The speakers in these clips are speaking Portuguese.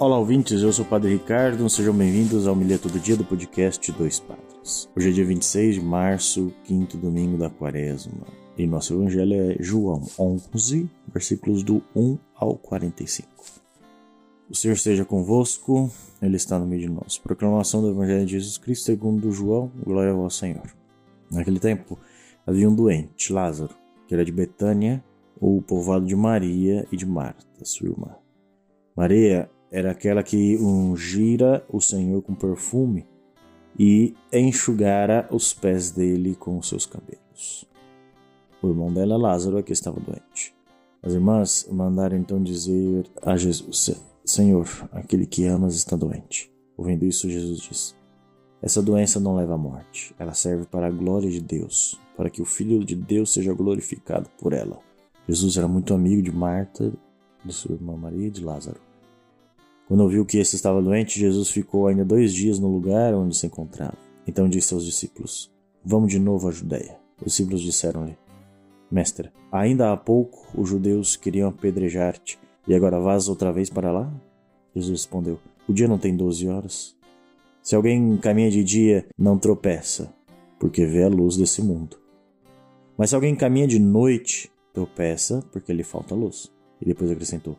Olá, ouvintes, eu sou o Padre Ricardo, sejam bem-vindos ao Milheto do Dia do podcast Dois Padres. Hoje é dia 26 de março, quinto domingo da quaresma, e nosso evangelho é João 11, versículos do 1 ao 45. O Senhor esteja convosco, Ele está no meio de nós. Proclamação do Evangelho de Jesus Cristo segundo João, glória ao Senhor. Naquele tempo havia um doente, Lázaro, que era de Betânia, o povoado de Maria e de Marta, sua irmã. Maria era aquela que ungira o Senhor com perfume e enxugara os pés dele com os seus cabelos. O irmão dela, Lázaro, é que estava doente. As irmãs mandaram então dizer a Jesus: Senhor, aquele que amas está doente. Ouvindo isso, Jesus disse: Essa doença não leva à morte, ela serve para a glória de Deus, para que o Filho de Deus seja glorificado por ela. Jesus era muito amigo de Marta, de sua irmã Maria e de Lázaro. Quando ouviu que esse estava doente, Jesus ficou ainda dois dias no lugar onde se encontrava. Então disse aos discípulos: Vamos de novo à Judéia. Os discípulos disseram-lhe: Mestre, ainda há pouco os judeus queriam apedrejar-te, e agora vas outra vez para lá? Jesus respondeu: O dia não tem doze horas. Se alguém caminha de dia, não tropeça, porque vê a luz desse mundo. Mas se alguém caminha de noite, tropeça, porque lhe falta luz. E depois acrescentou: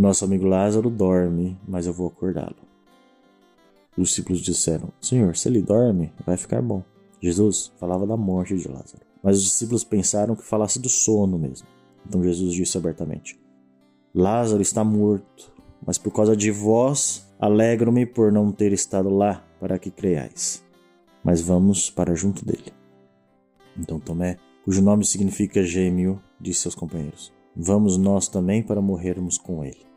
o nosso amigo Lázaro dorme, mas eu vou acordá-lo. Os discípulos disseram: Senhor, se ele dorme, vai ficar bom. Jesus falava da morte de Lázaro, mas os discípulos pensaram que falasse do sono mesmo. Então Jesus disse abertamente: Lázaro está morto, mas por causa de vós alegro-me por não ter estado lá para que creiais. Mas vamos para junto dele. Então Tomé, cujo nome significa gêmeo, disse aos companheiros: Vamos nós também para morrermos com ele.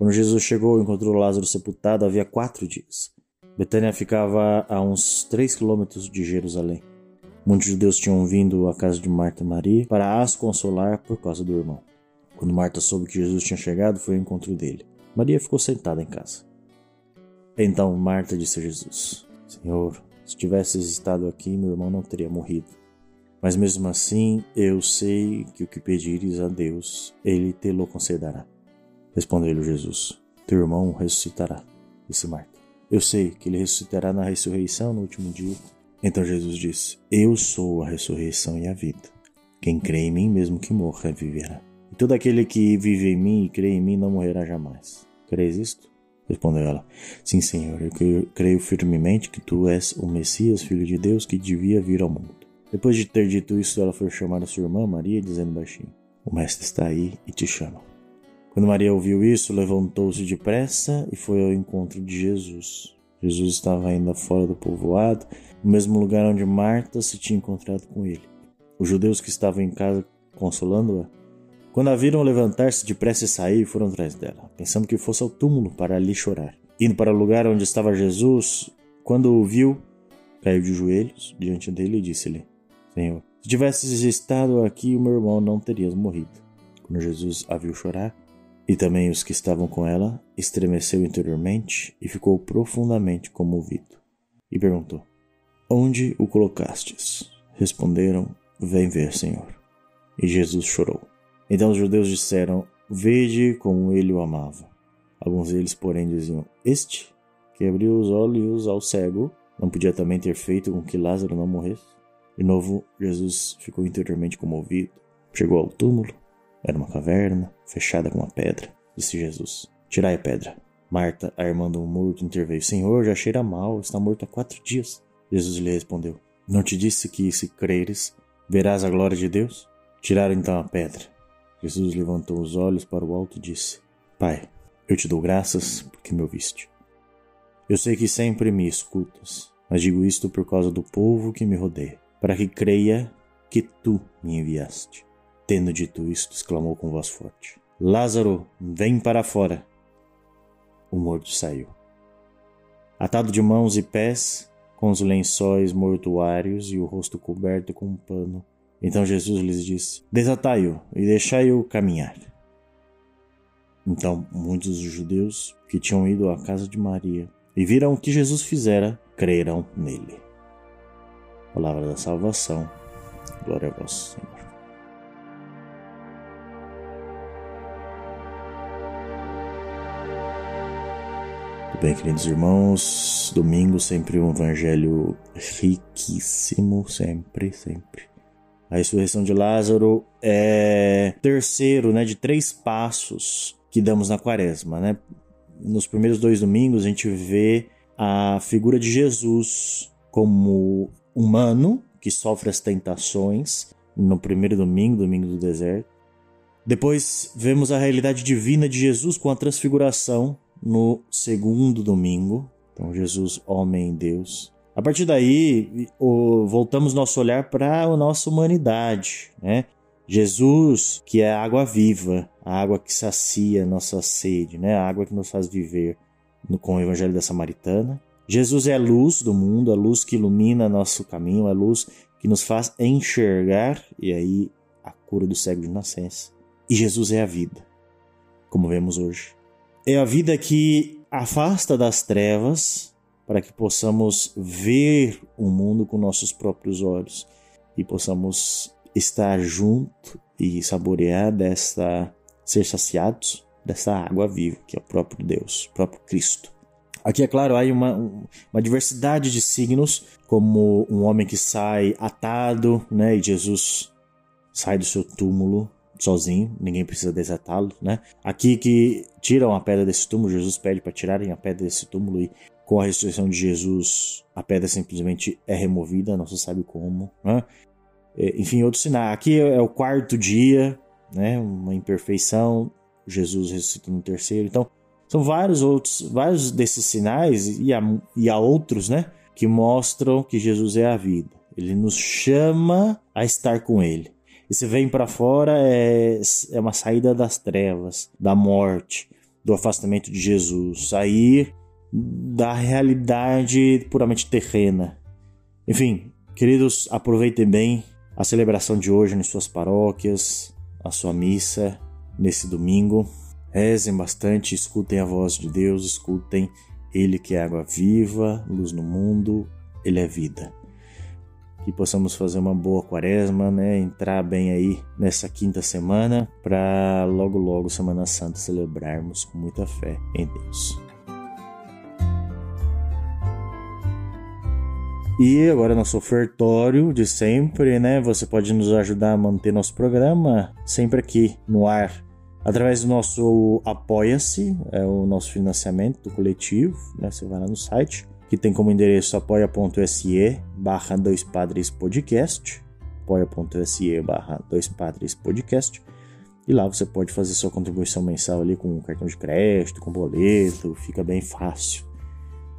Quando Jesus chegou encontrou Lázaro sepultado havia quatro dias. Betânia ficava a uns três quilômetros de Jerusalém. Muitos judeus tinham vindo à casa de Marta e Maria para as consolar por causa do irmão. Quando Marta soube que Jesus tinha chegado, foi ao encontro dele. Maria ficou sentada em casa. Então Marta disse a Jesus: Senhor, se tivesses estado aqui, meu irmão não teria morrido. Mas mesmo assim, eu sei que o que pedires a Deus, ele te-lo concederá. Respondeu-lhe Jesus: Teu irmão ressuscitará. Disse Marta: Eu sei que ele ressuscitará na ressurreição no último dia. Então Jesus disse: Eu sou a ressurreição e a vida. Quem crê em mim, mesmo que morra, viverá. E todo aquele que vive em mim e crê em mim não morrerá jamais. Crees isto? Respondeu ela: Sim, Senhor, eu creio firmemente que tu és o Messias, filho de Deus, que devia vir ao mundo. Depois de ter dito isso, ela foi chamar a sua irmã Maria, dizendo baixinho: O mestre está aí e te chama. Quando Maria ouviu isso, levantou-se depressa e foi ao encontro de Jesus. Jesus estava ainda fora do povoado, no mesmo lugar onde Marta se tinha encontrado com ele. Os judeus que estavam em casa consolando-a, quando a viram levantar-se depressa e sair, foram atrás dela, pensando que fosse ao túmulo para ali chorar. Indo para o lugar onde estava Jesus, quando o viu, caiu de joelhos diante dele e disse-lhe: Senhor, se tivesses estado aqui, o meu irmão não teria morrido. Quando Jesus a viu chorar, e também os que estavam com ela, estremeceu interiormente e ficou profundamente comovido. E perguntou: Onde o colocastes? Responderam: Vem ver, Senhor. E Jesus chorou. Então os judeus disseram: Vede como ele o amava. Alguns deles, porém, diziam: Este, que abriu os olhos ao cego, não podia também ter feito com que Lázaro não morresse? De novo, Jesus ficou interiormente comovido. Chegou ao túmulo. Era uma caverna, fechada com uma pedra. Disse Jesus: Tirai a pedra. Marta, a irmã do morto, interveio: Senhor, já cheira mal, está morto há quatro dias. Jesus lhe respondeu: Não te disse que, se creres, verás a glória de Deus? Tiraram então a pedra. Jesus levantou os olhos para o alto e disse: Pai, eu te dou graças porque me ouviste. Eu sei que sempre me escutas, mas digo isto por causa do povo que me rodeia para que creia que tu me enviaste. Tendo dito isto, exclamou com voz forte: Lázaro, vem para fora. O morto saiu. Atado de mãos e pés, com os lençóis mortuários e o rosto coberto com um pano, então Jesus lhes disse: Desatai-o e deixai-o caminhar. Então muitos dos judeus que tinham ido à casa de Maria e viram o que Jesus fizera, creram nele. Palavra da salvação. Glória a vós, Senhor. Bem, queridos irmãos, domingo sempre um evangelho riquíssimo, sempre, sempre. A ressurreição de Lázaro é terceiro, né, de três passos que damos na quaresma, né? Nos primeiros dois domingos a gente vê a figura de Jesus como humano que sofre as tentações no primeiro domingo, domingo do deserto. Depois vemos a realidade divina de Jesus com a transfiguração no segundo domingo. Então, Jesus, homem Deus. A partir daí, voltamos nosso olhar para a nossa humanidade, né? Jesus, que é a água viva, a água que sacia nossa sede, né? A água que nos faz viver com o Evangelho da Samaritana. Jesus é a luz do mundo, a luz que ilumina nosso caminho, a luz que nos faz enxergar, e aí a cura do cego de nascença. E Jesus é a vida, como vemos hoje. É a vida que afasta das trevas para que possamos ver o mundo com nossos próprios olhos e possamos estar junto e saborear dessa ser saciados dessa água viva que é o próprio Deus, o próprio Cristo. Aqui, é claro, há uma, uma diversidade de signos, como um homem que sai atado, né? E Jesus sai do seu túmulo sozinho, ninguém precisa desatá-lo, né? Aqui que tiram a pedra desse túmulo, Jesus pede para tirarem a pedra desse túmulo e com a ressurreição de Jesus a pedra simplesmente é removida, não se sabe como, né? É, enfim, outro sinal. Aqui é o quarto dia, né? Uma imperfeição, Jesus ressuscita no terceiro. Então, são vários outros, vários desses sinais e há, e há outros, né? Que mostram que Jesus é a vida. Ele nos chama a estar com Ele. E se vem para fora é, é uma saída das trevas, da morte, do afastamento de Jesus, sair da realidade puramente terrena. Enfim, queridos, aproveitem bem a celebração de hoje nas suas paróquias, a sua missa nesse domingo. Rezem bastante, escutem a voz de Deus, escutem Ele que é água viva, luz no mundo, Ele é vida que possamos fazer uma boa quaresma, né? Entrar bem aí nessa quinta semana para logo logo Semana Santa celebrarmos com muita fé em Deus. E agora nosso ofertório de sempre, né? Você pode nos ajudar a manter nosso programa sempre aqui no ar através do nosso Apoia-se, é o nosso financiamento coletivo, né? Você vai lá no site que tem como endereço apoia.se barra dois padres podcast, apoia.se barra dois padres podcast, e lá você pode fazer sua contribuição mensal ali com cartão de crédito, com boleto, fica bem fácil.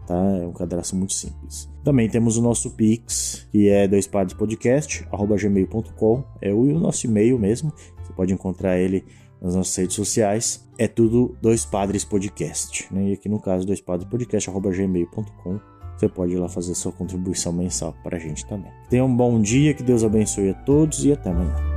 Tá? É um cadastro muito simples. Também temos o nosso Pix, que é doispadrespodcast.gmail.com, é o nosso e-mail mesmo. Você pode encontrar ele nas nossas redes sociais. É tudo Dois Padres Podcast. Né? E aqui no caso, doispadrespodcast.gmail.com. Você pode ir lá fazer sua contribuição mensal para a gente também. Tenha um bom dia, que Deus abençoe a todos e até amanhã.